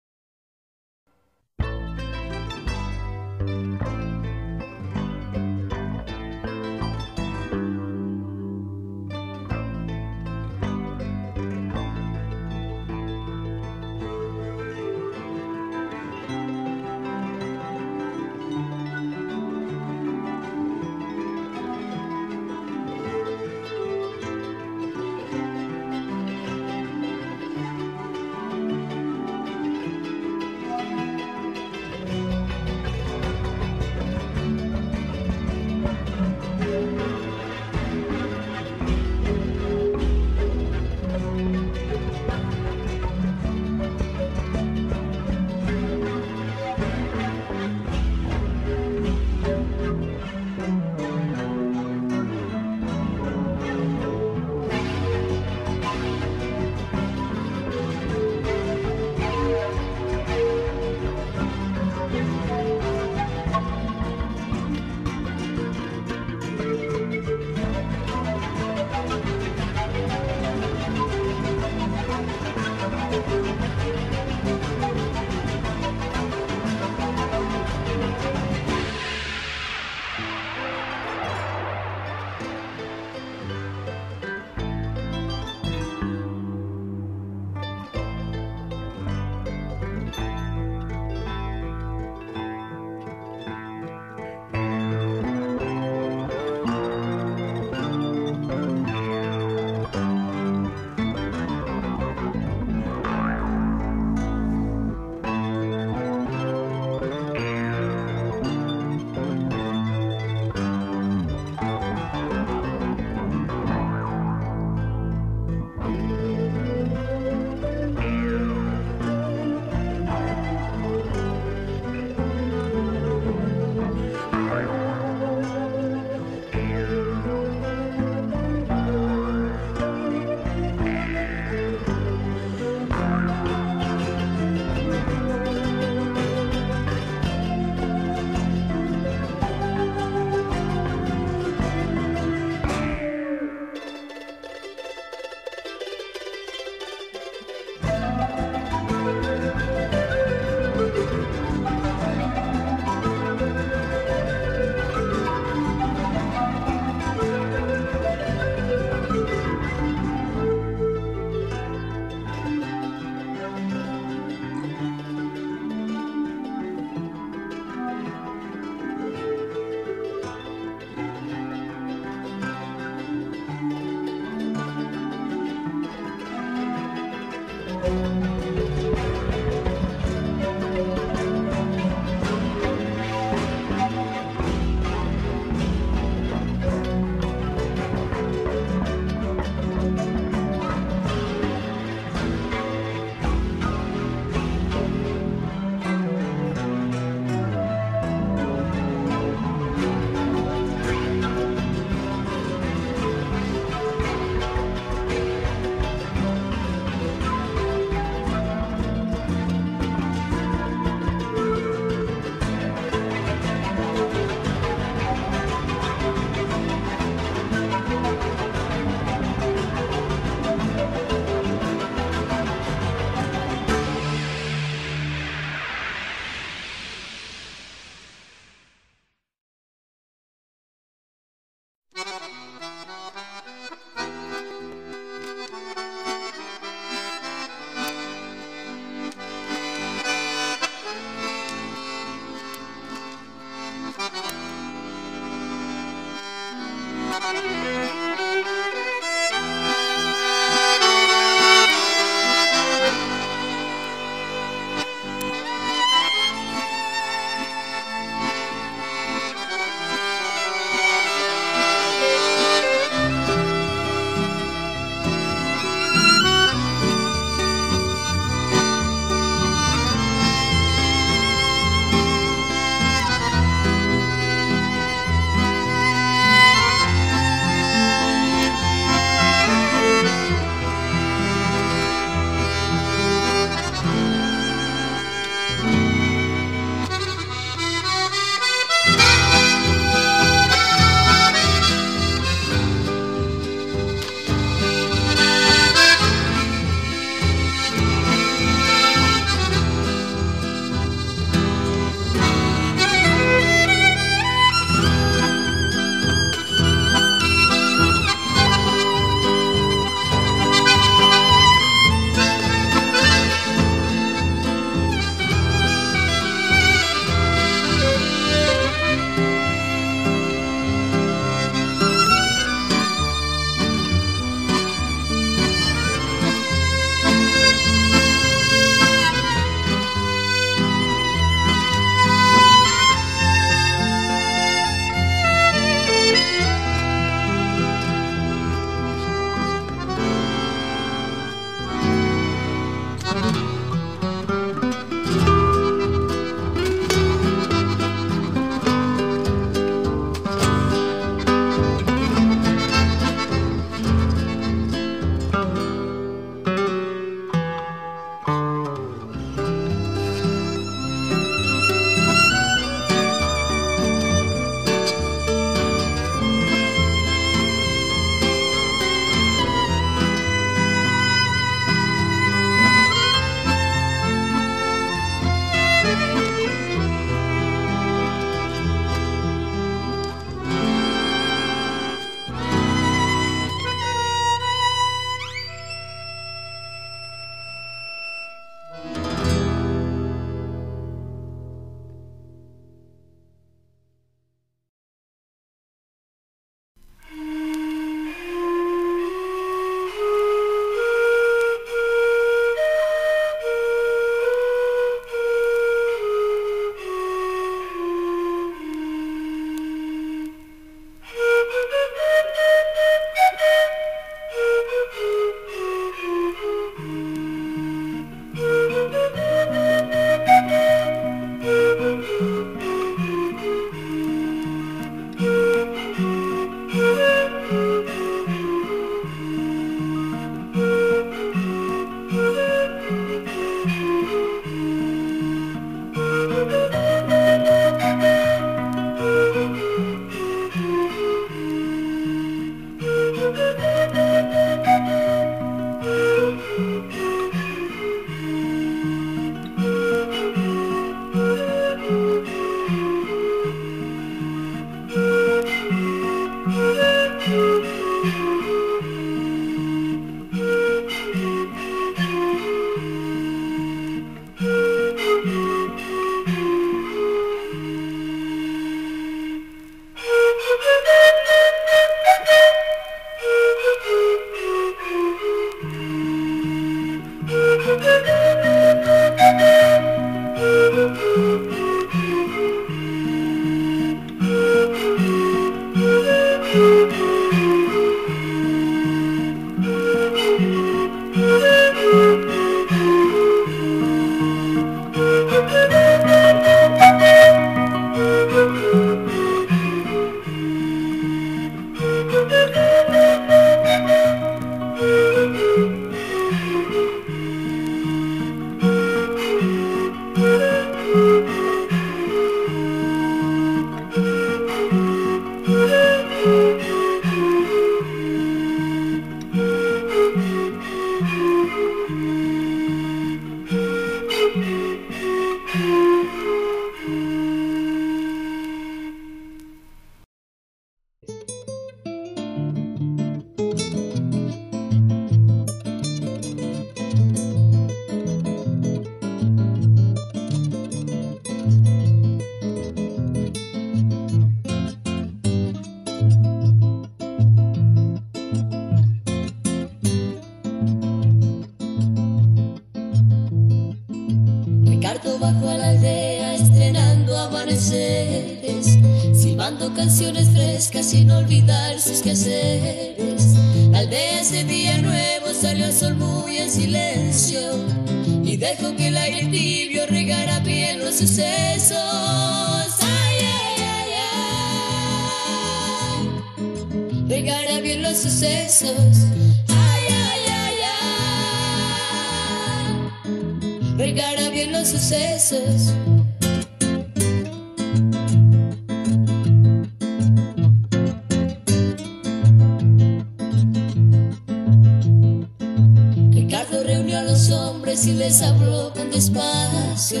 reunió a los hombres y les habló con despacio.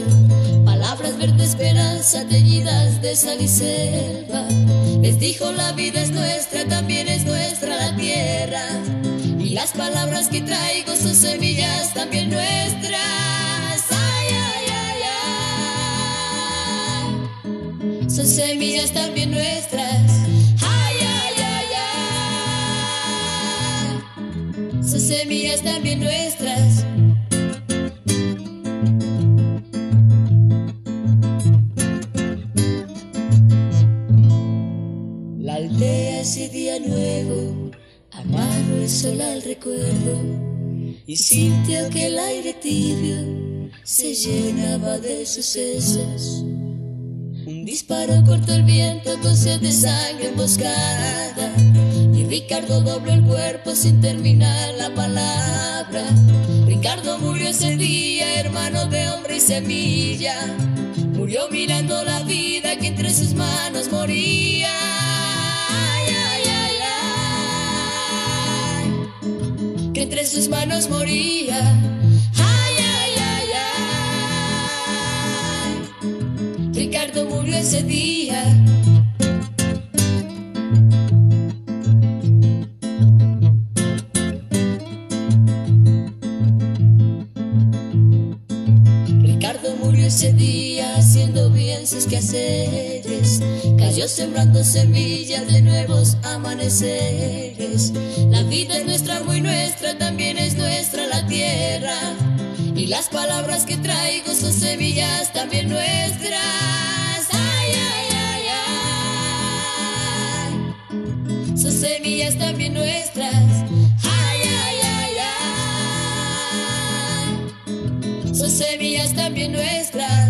Palabras verde esperanza teñidas de sal y selva. Les dijo la vida es nuestra, también es nuestra la tierra. Y las palabras que traigo son semillas también nuestras. Ay, ay, ay, ay. Son semillas también nuestras. Semillas también nuestras. La aldea ese día nuevo amarró el sol al recuerdo y sintió que el aire tibio se llenaba de sucesos. Un disparo cortó el viento con sed de sangre emboscada Ricardo dobló el cuerpo sin terminar la palabra. Ricardo murió ese día, hermano de hombre y semilla. Murió mirando la vida que entre sus manos moría. Ay, ay, ay, ay. Que entre sus manos moría. Ay, ay, ay, ay. Ricardo murió ese día. Cayó sembrando semillas de nuevos amaneceres. La vida es nuestra, muy nuestra, también es nuestra la tierra. Y las palabras que traigo son semillas también nuestras. Ay, ay, ay, ay. Son semillas también nuestras. Ay, ay, ay, ay. Son semillas también nuestras.